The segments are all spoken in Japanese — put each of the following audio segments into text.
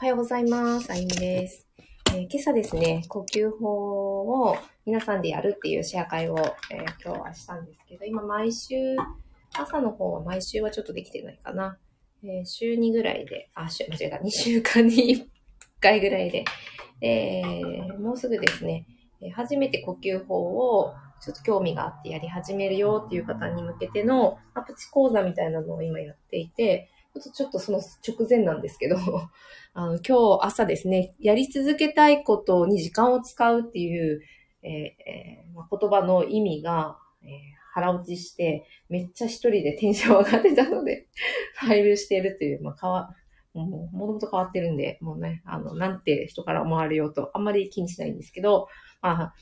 おはようございます。あゆみです、えー今朝ですね、呼吸法を皆さんでやるっていうシェア会を、えー今日はしたんですけど、今毎週、朝の方は毎週はちょっとできてないかな。えー週2ぐらいで、あ、週、間違えた、2週間に1回ぐらいで、えもうすぐですね、初めて呼吸法をちょっと興味があってやり始めるよっていう方に向けてのアプチ講座みたいなのを今やっていて、ちょっとその直前なんですけど、あの、今日朝ですね、やり続けたいことに時間を使うっていう、えーえー言葉の意味が、えー腹落ちして、めっちゃ一人でテンション上がってたので、ファイルしているという、まあ、かわ、もう、もともと変わってるんで、もうね、あの、なんて人から思われようと、あんまり気にしないんですけど、まあ、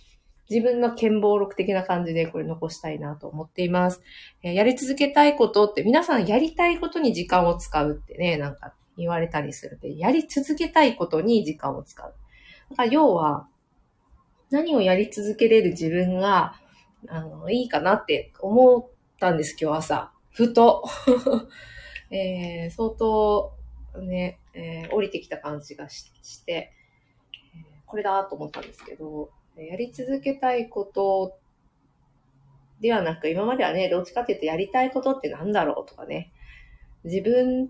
自分の剣暴録的な感じでこれ残したいなと思っています。えーやり続けたいことって、皆さんやりたいことに時間を使うってね、なんか言われたりするで、やり続けたいことに時間を使う。だから要は、何をやり続けれる自分が、あの、いいかなって思ったんです、今日朝。ふと。えー相当、ね、えー降りてきた感じがしして、これだと思ったんですけど、やり続けたいことではなく、今まではね、どっちかっていうとやりたいことってなんだろうとかね、自分っ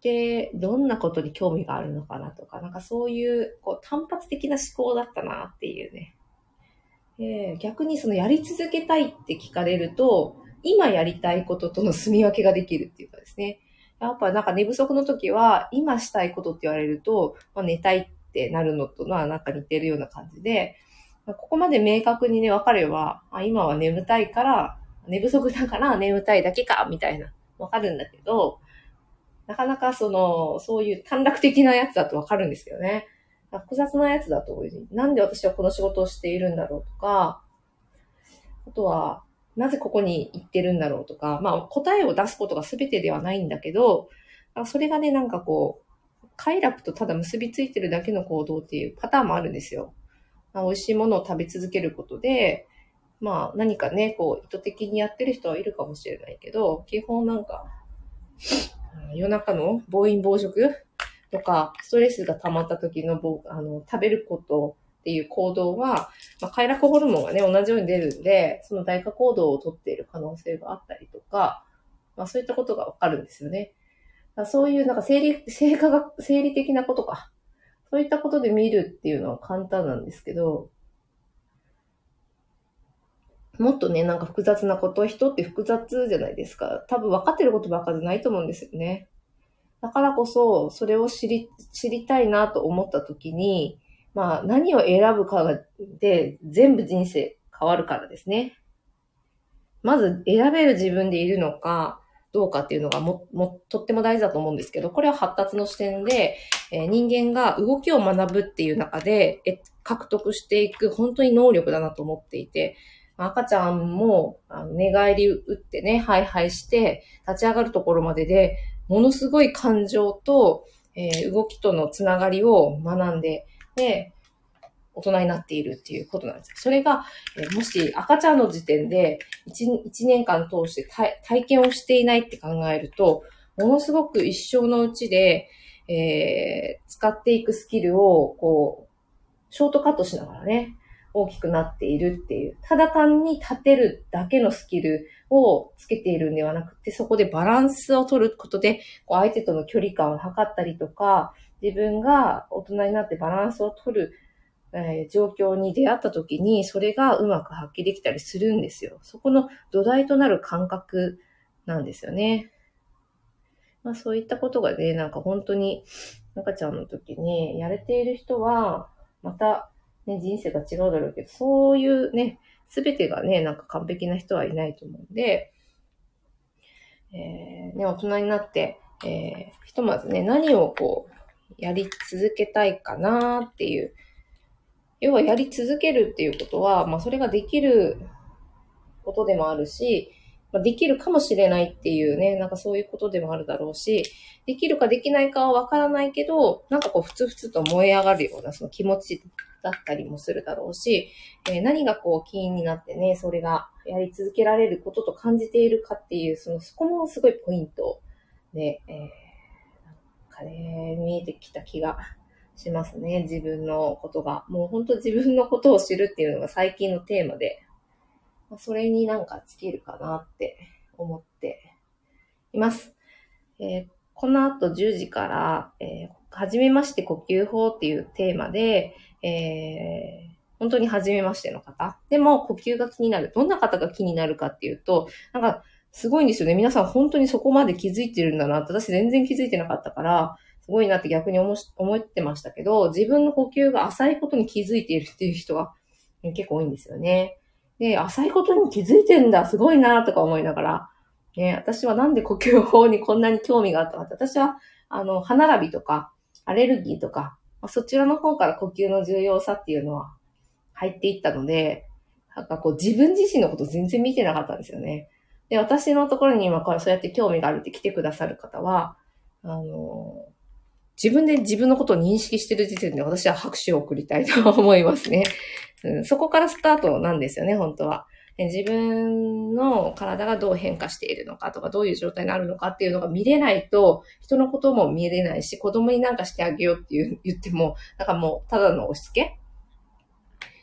てどんなことに興味があるのかなとか、なんかそういうこう単発的な思考だったなっていうね。え逆にそのやり続けたいって聞かれると、今やりたいこととの住み分けができるっていうかですね。やっぱなんか寝不足の時は、今したいことって言われると、まあ、寝たいってなるのとはなんか似てるような感じで、ここまで明確にね、分かれば、あ今は眠たいから、寝不足だから眠たいだけか、みたいな、分かるんだけど、なかなかその、そういう短絡的なやつだと分かるんですよね。複雑なやつだと、なんで私はこの仕事をしているんだろうとか、あとは、なぜここに行ってるんだろうとか、まあ答えを出すことが全てではないんだけど、それがね、なんかこう、快楽とただ結びついてるだけの行動っていうパターンもあるんですよ。あ美味しいものを食べ続けることで、まあ何かね、こう意図的にやってる人はいるかもしれないけど、基本なんか、夜中の暴飲暴食とか、ストレスが溜まった時のあの食べることっていう行動は、まあ、快楽ホルモンがね、同じように出るんで、その代価行動をとっている可能性があったりとか、まあそういったことがわかるんですよね。そういうなんか生理、生化学、生理的なことか。そういったことで見るっていうのは簡単なんですけど、もっとね、なんか複雑なこと、人って複雑じゃないですか。多分分かってることばっかじゃないと思うんですよね。だからこそ、それを知り、知りたいなと思った時に、まあ何を選ぶかで全部人生変わるからですね。まず選べる自分でいるのかどうかっていうのがも、も、とっても大事だと思うんですけど、これは発達の視点で、えー人間が動きを学ぶっていう中で、え獲得していく本当に能力だなと思っていて、赤ちゃんもあの寝返り打ってね、ハイハイして立ち上がるところまでで、ものすごい感情と、えー動きとのつながりを学んで、で、大人になっているっていうことなんです。それが、えもし赤ちゃんの時点で 1, 1年間通して体体験をしていないって考えると、ものすごく一生のうちで、えー使っていくスキルを、こう、ショートカットしながらね、大きくなっているっていう、ただ単に立てるだけのスキルをつけているんではなくて、そこでバランスを取ることで、こう相手との距離感を測ったりとか、自分が大人になってバランスを取る、えー状況に出会った時に、それがうまく発揮できたりするんですよ。そこの土台となる感覚なんですよね。まあそういったことがね、なんか本当に赤ちゃんの時にやれている人は、またね、人生が違うだろうけど、そういうね、すべてがね、なんか完璧な人はいないと思うんで、えーね、大人になって、えーひとまずね、何をこう、やり続けたいかなっていう、要はやり続けるっていうことは、まあそれができることでもあるし、まあ、できるかもしれないっていうね、なんかそういうことでもあるだろうし、できるかできないかはわからないけど、なんかこう、ふつふつと燃え上がるようなその気持ちだったりもするだろうし、えー何がこう、起因になってね、それがやり続けられることと感じているかっていう、その、そこもすごいポイントで、えーなんかね、見えてきた気がしますね。自分のことが。もう本当自分のことを知るっていうのが最近のテーマで、それになんか尽きるかなって思っています。えー、この後10時から、えー、はじめまして呼吸法っていうテーマで、えー、本当に初めましての方。でも呼吸が気になる。どんな方が気になるかっていうと、なんかすごいんですよね。皆さん本当にそこまで気づいてるんだなって、私全然気づいてなかったから、すごいなって逆に思思ってましたけど、自分の呼吸が浅いことに気づいているっていう人が結構多いんですよね。で、浅いことに気づいてんだ、すごいなとか思いながら、ね、私はなんで呼吸法にこんなに興味があったかって、私は、あの、歯並びとか、アレルギーとか、そちらの方から呼吸の重要さっていうのは入っていったので、なんかこう自分自身のこと全然見てなかったんですよね。で、私のところに今からそうやって興味があるって来てくださる方は、あの、自分で自分のことを認識してる時点で私は拍手を送りたいと 思いますね。うん、そこからスタートなんですよね、本当は。自分の体がどう変化しているのかとか、どういう状態になるのかっていうのが見れないと、人のことも見れないし、子供になんかしてあげようっていう言っても、なんかもう、ただの押し付け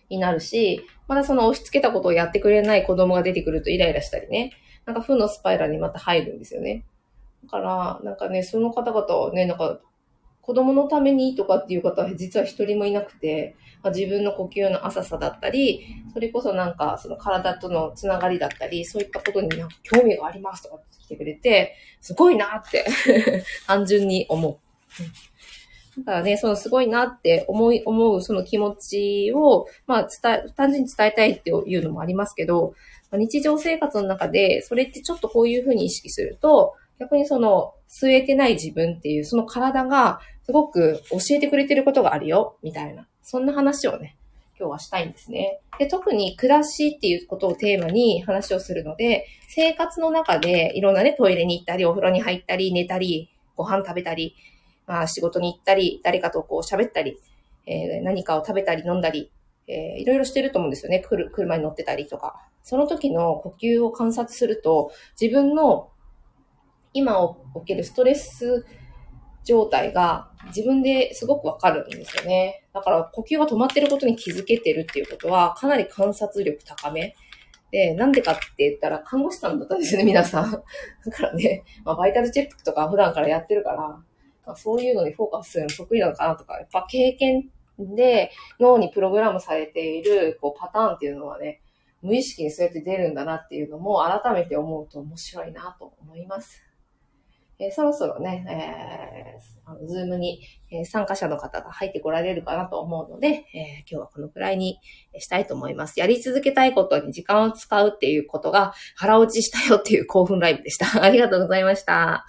になるし、まだその押し付けたことをやってくれない子供が出てくるとイライラしたりね、なんか負のスパイラルにまた入るんですよね。だから、なんかね、その方々はね、なんか子供のためにとかっていう方は実は一人もいなくて、まあ、自分の呼吸の浅さだったり、それこそなんかその体とのつながりだったり、そういったことになんか興味がありますとかって来てくれて、すごいなって 単純に思う。だからね、そのすごいなって思い、思うその気持ちを、まあ伝え、単純に伝えたいっていうのもありますけど、日常生活の中で、それってちょっとこういうふうに意識すると、逆にその、吸えてない自分っていう、その体がすごく教えてくれてることがあるよ、みたいな。そんな話をね、今日はしたいんですね。で、特に暮らしっていうことをテーマに話をするので、生活の中でいろんなね、トイレに行ったり、お風呂に入ったり、寝たり、ご飯食べたり、まあ仕事に行ったり、誰かとこう喋ったり、えー、何かを食べたり飲んだり、えー、いろいろしてると思うんですよね。車に乗ってたりとか。その時の呼吸を観察すると、自分の今起きるストレス状態が自分ですごくわかるんですよね。だから呼吸が止まってることに気づけてるっていうことはかなり観察力高め。で、なんでかって言ったら看護師さんだったんですよね、皆さん。だからね、まあ、バイタルチェックとか普段からやってるから、そういうのにフォーカスするの得意なのかなとか、やっぱ経験で脳にプログラムされているこうパターンっていうのはね、無意識にそうやって出るんだなっていうのも改めて思うと面白いなと思います。えー、そろそろね、えー、あの、 Zoom に、え参加者の方が入ってこられるかなと思うので、えー、今日はこのくらいにしたいと思います。やり続けたいことに時間を使うっていうことが腹落ちしたよっていう興奮ライブでした。ありがとうございました。